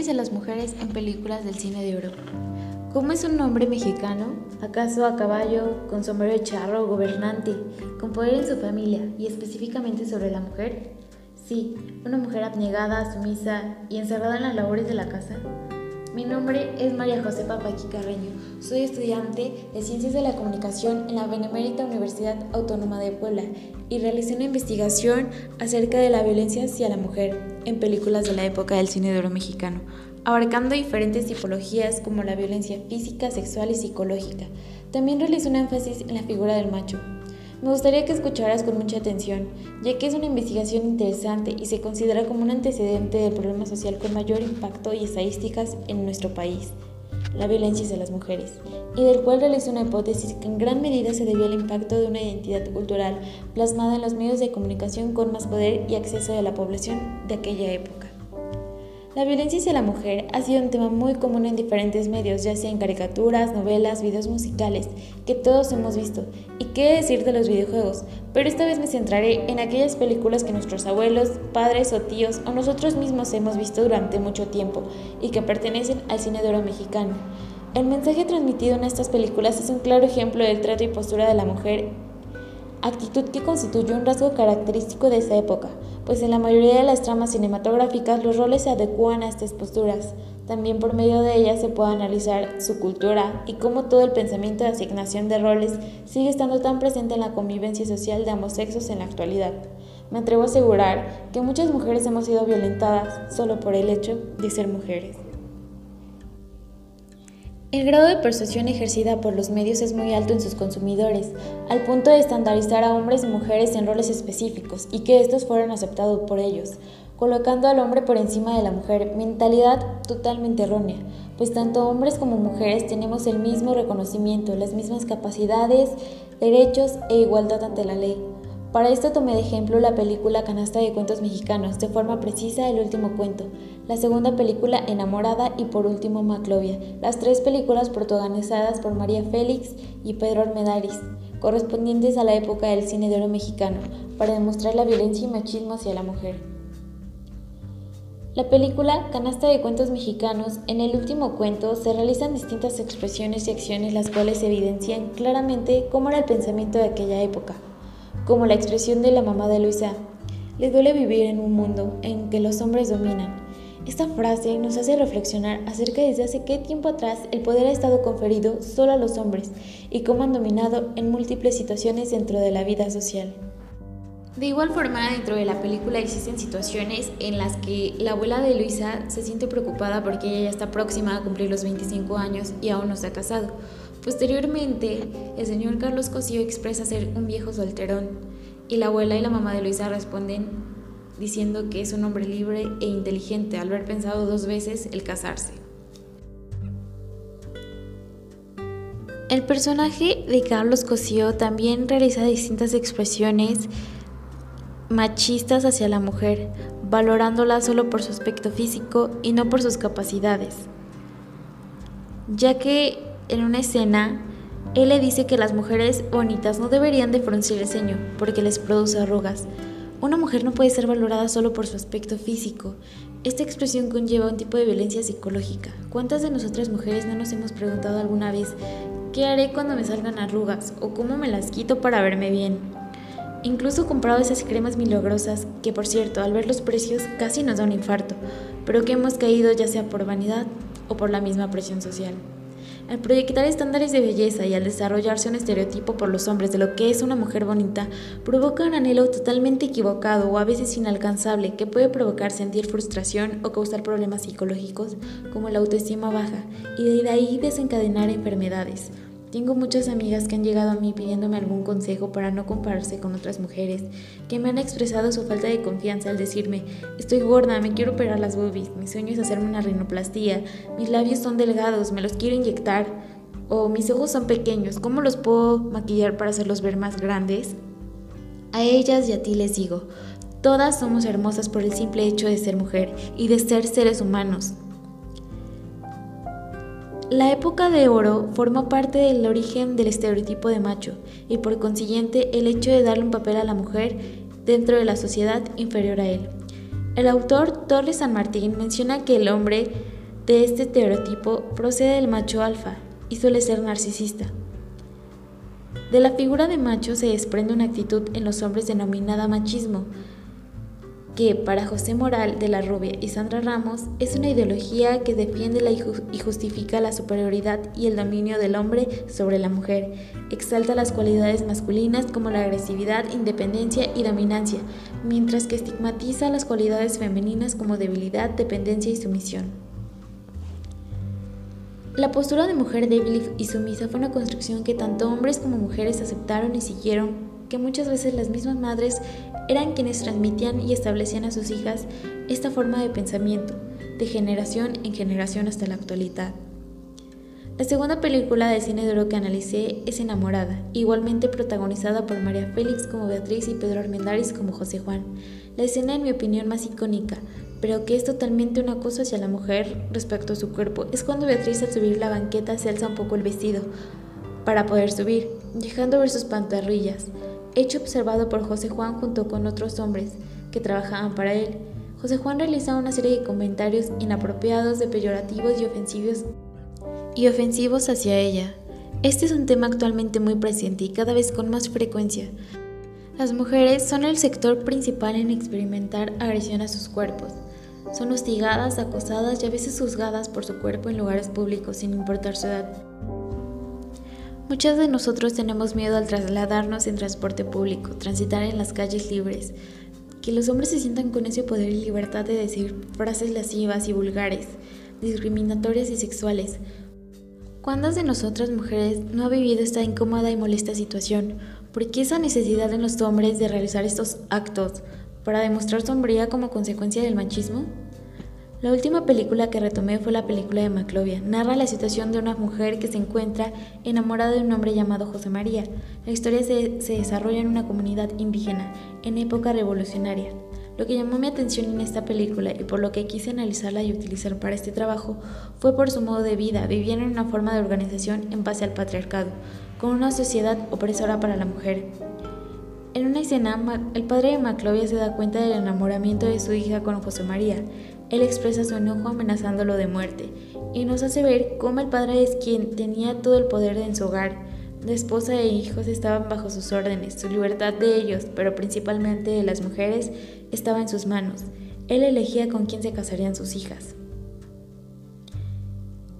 hacia las mujeres en películas del cine de oro. ¿Cómo es un hombre mexicano? ¿Acaso a caballo, con sombrero de charro, gobernante, con poder en su familia y específicamente sobre la mujer? Sí, una mujer abnegada, sumisa y encerrada en las labores de la casa. Mi nombre es María Josepa Paqui Carreño. Soy estudiante de Ciencias de la Comunicación en la Benemérita Universidad Autónoma de Puebla y realicé una investigación acerca de la violencia hacia la mujer en películas de la época del cine de oro mexicano, abarcando diferentes tipologías como la violencia física, sexual y psicológica. También realicé un énfasis en la figura del macho, me gustaría que escucharas con mucha atención, ya que es una investigación interesante y se considera como un antecedente del problema social con mayor impacto y estadísticas en nuestro país, la violencia hacia las mujeres, y del cual realizo una hipótesis que en gran medida se debió al impacto de una identidad cultural plasmada en los medios de comunicación con más poder y acceso de la población de aquella época. La violencia hacia la mujer ha sido un tema muy común en diferentes medios, ya sea en caricaturas, novelas, videos musicales, que todos hemos visto, y qué decir de los videojuegos, pero esta vez me centraré en aquellas películas que nuestros abuelos, padres o tíos o nosotros mismos hemos visto durante mucho tiempo y que pertenecen al cine de mexicano. El mensaje transmitido en estas películas es un claro ejemplo del trato y postura de la mujer actitud que constituyó un rasgo característico de esa época, pues en la mayoría de las tramas cinematográficas los roles se adecuan a estas posturas. También por medio de ellas se puede analizar su cultura y cómo todo el pensamiento de asignación de roles sigue estando tan presente en la convivencia social de ambos sexos en la actualidad. Me atrevo a asegurar que muchas mujeres hemos sido violentadas solo por el hecho de ser mujeres. El grado de persuasión ejercida por los medios es muy alto en sus consumidores, al punto de estandarizar a hombres y mujeres en roles específicos y que estos fueran aceptados por ellos, colocando al hombre por encima de la mujer, mentalidad totalmente errónea, pues tanto hombres como mujeres tenemos el mismo reconocimiento, las mismas capacidades, derechos e igualdad ante la ley. Para esto tomé de ejemplo la película Canasta de Cuentos Mexicanos, de forma precisa El último cuento, la segunda película Enamorada y por último Maclovia, las tres películas protagonizadas por María Félix y Pedro Armedaris, correspondientes a la época del cine de oro mexicano, para demostrar la violencia y machismo hacia la mujer. La película Canasta de Cuentos Mexicanos, en el último cuento se realizan distintas expresiones y acciones las cuales evidencian claramente cómo era el pensamiento de aquella época como la expresión de la mamá de Luisa, le duele vivir en un mundo en que los hombres dominan. Esta frase nos hace reflexionar acerca de desde hace qué tiempo atrás el poder ha estado conferido solo a los hombres y cómo han dominado en múltiples situaciones dentro de la vida social. De igual forma, dentro de la película existen situaciones en las que la abuela de Luisa se siente preocupada porque ella ya está próxima a cumplir los 25 años y aún no se ha casado Posteriormente, el señor Carlos Cosío expresa ser un viejo solterón y la abuela y la mamá de Luisa responden diciendo que es un hombre libre e inteligente al haber pensado dos veces el casarse. El personaje de Carlos Cosío también realiza distintas expresiones machistas hacia la mujer, valorándola solo por su aspecto físico y no por sus capacidades, ya que en una escena, él le dice que las mujeres bonitas no deberían de fruncir el ceño porque les produce arrugas. Una mujer no puede ser valorada solo por su aspecto físico. Esta expresión conlleva un tipo de violencia psicológica. ¿Cuántas de nosotras mujeres no nos hemos preguntado alguna vez qué haré cuando me salgan arrugas o cómo me las quito para verme bien? Incluso comprado esas cremas milagrosas que por cierto al ver los precios casi nos da un infarto, pero que hemos caído ya sea por vanidad o por la misma presión social. Al proyectar estándares de belleza y al desarrollarse un estereotipo por los hombres de lo que es una mujer bonita, provoca un anhelo totalmente equivocado o a veces inalcanzable que puede provocar sentir frustración o causar problemas psicológicos como la autoestima baja y de ahí desencadenar enfermedades. Tengo muchas amigas que han llegado a mí pidiéndome algún consejo para no compararse con otras mujeres, que me han expresado su falta de confianza al decirme, estoy gorda, me quiero operar las boobies, mi sueño es hacerme una rinoplastía, mis labios son delgados, me los quiero inyectar, o mis ojos son pequeños, ¿cómo los puedo maquillar para hacerlos ver más grandes? A ellas y a ti les digo, todas somos hermosas por el simple hecho de ser mujer y de ser seres humanos. La época de oro forma parte del origen del estereotipo de macho y por consiguiente el hecho de darle un papel a la mujer dentro de la sociedad inferior a él. El autor Torres San Martín menciona que el hombre de este estereotipo procede del macho alfa y suele ser narcisista. De la figura de macho se desprende una actitud en los hombres denominada machismo, que para José Moral de la Rubia y Sandra Ramos es una ideología que defiende y justifica la superioridad y el dominio del hombre sobre la mujer. Exalta las cualidades masculinas como la agresividad, independencia y dominancia, mientras que estigmatiza las cualidades femeninas como debilidad, dependencia y sumisión. La postura de mujer débil y sumisa fue una construcción que tanto hombres como mujeres aceptaron y siguieron que muchas veces las mismas madres eran quienes transmitían y establecían a sus hijas esta forma de pensamiento, de generación en generación hasta la actualidad. La segunda película de cine de que analicé es Enamorada, igualmente protagonizada por María Félix como Beatriz y Pedro Armendáriz como José Juan. La escena en mi opinión más icónica, pero que es totalmente un acoso hacia la mujer respecto a su cuerpo, es cuando Beatriz al subir la banqueta se alza un poco el vestido para poder subir, dejando ver sus pantorrillas hecho observado por José Juan junto con otros hombres que trabajaban para él. José Juan realiza una serie de comentarios inapropiados, de peyorativos y ofensivos, y ofensivos hacia ella. Este es un tema actualmente muy presente y cada vez con más frecuencia. Las mujeres son el sector principal en experimentar agresión a sus cuerpos. Son hostigadas, acosadas y a veces juzgadas por su cuerpo en lugares públicos sin importar su edad. Muchas de nosotros tenemos miedo al trasladarnos en transporte público, transitar en las calles libres, que los hombres se sientan con ese poder y libertad de decir frases lascivas y vulgares, discriminatorias y sexuales. ¿Cuántas de nosotras mujeres no ha vivido esta incómoda y molesta situación? ¿Por qué esa necesidad en los hombres de realizar estos actos para demostrar sombría como consecuencia del machismo? La última película que retomé fue la película de Maclovia. Narra la situación de una mujer que se encuentra enamorada de un hombre llamado José María. La historia se, desarrolla en una comunidad indígena, en época revolucionaria. Lo que llamó mi atención en esta película y por lo que quise analizarla y utilizar para este trabajo fue por su modo de vida. Vivían en una forma de organización en base al patriarcado, con una sociedad opresora para la mujer. En una escena, el padre de Maclovia se da cuenta del enamoramiento de su hija con José María. Él expresa su enojo amenazándolo de muerte y nos hace ver cómo el padre es quien tenía todo el poder en su hogar. La esposa e hijos estaban bajo sus órdenes, su libertad de ellos, pero principalmente de las mujeres, estaba en sus manos. Él elegía con quién se casarían sus hijas.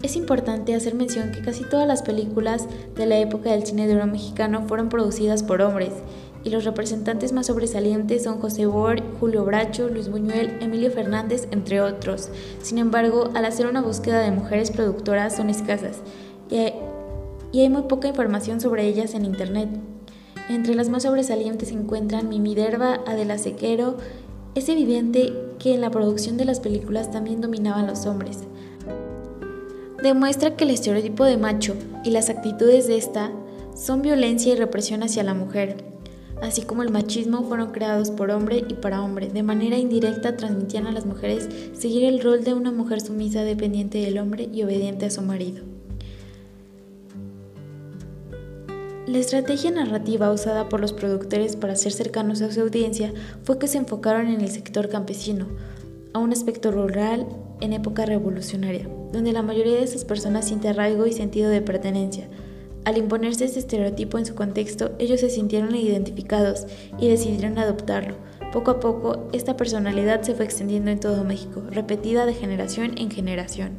Es importante hacer mención que casi todas las películas de la época del cine de oro mexicano fueron producidas por hombres y los representantes más sobresalientes son José Bor, Julio Bracho, Luis Buñuel, Emilio Fernández, entre otros. Sin embargo, al hacer una búsqueda de mujeres productoras son escasas y hay, muy poca información sobre ellas en Internet. Entre las más sobresalientes se encuentran Mimi Derba, Adela Sequero. Es evidente que en la producción de las películas también dominaban los hombres. Demuestra que el estereotipo de macho y las actitudes de esta son violencia y represión hacia la mujer así como el machismo, fueron creados por hombre y para hombre. De manera indirecta transmitían a las mujeres seguir el rol de una mujer sumisa dependiente del hombre y obediente a su marido. La estrategia narrativa usada por los productores para ser cercanos a su audiencia fue que se enfocaron en el sector campesino, a un aspecto rural en época revolucionaria, donde la mayoría de esas personas siente arraigo y sentido de pertenencia, al imponerse este estereotipo en su contexto, ellos se sintieron identificados y decidieron adoptarlo. Poco a poco, esta personalidad se fue extendiendo en todo México, repetida de generación en generación.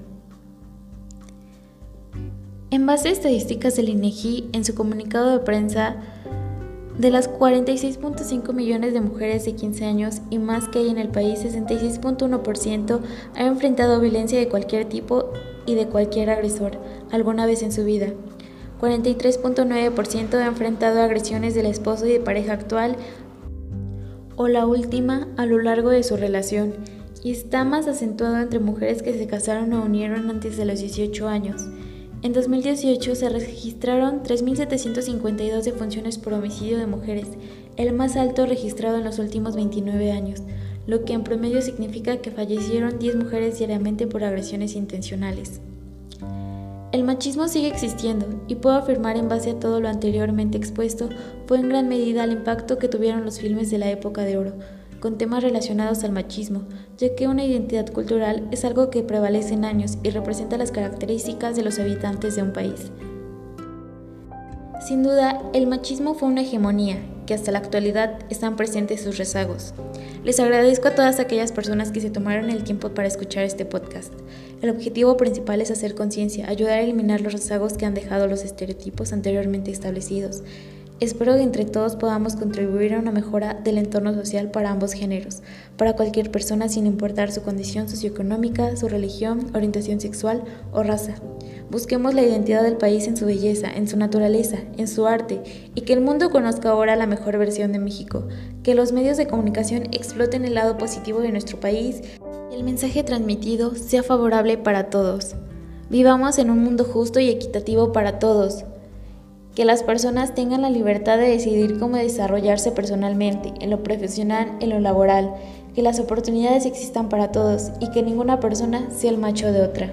En base a estadísticas del INEGI, en su comunicado de prensa, de las 46.5 millones de mujeres de 15 años y más que hay en el país, 66.1% ha enfrentado violencia de cualquier tipo y de cualquier agresor alguna vez en su vida. 43.9% ha enfrentado agresiones del esposo y de pareja actual o la última a lo largo de su relación y está más acentuado entre mujeres que se casaron o unieron antes de los 18 años. En 2018 se registraron 3.752 defunciones por homicidio de mujeres, el más alto registrado en los últimos 29 años, lo que en promedio significa que fallecieron 10 mujeres diariamente por agresiones intencionales. El machismo sigue existiendo y puedo afirmar en base a todo lo anteriormente expuesto fue en gran medida el impacto que tuvieron los filmes de la época de oro. con temas relacionados al machismo, ya que una identidad cultural es algo que prevalece en años y representa las características de los habitantes de un país. Sin duda, el machismo fue una hegemonía que hasta la actualidad están presentes sus rezagos. Les agradezco a todas aquellas personas que se tomaron el tiempo para escuchar este podcast. El objetivo principal es hacer conciencia, ayudar a eliminar los rezagos que han dejado los estereotipos anteriormente establecidos. Espero que entre todos podamos contribuir a una mejora del entorno social para ambos géneros, para cualquier persona sin importar su condición socioeconómica, su religión, orientación sexual o raza. Busquemos la identidad del país en su belleza, en su naturaleza, en su arte, y que el mundo conozca ahora la mejor versión de México, que los medios de comunicación exploten el lado positivo de nuestro país y el mensaje transmitido sea favorable para todos. Vivamos en un mundo justo y equitativo para todos. Que las personas tengan la libertad de decidir cómo desarrollarse personalmente, en lo profesional, en lo laboral, que las oportunidades existan para todos y que ninguna persona sea el macho de otra.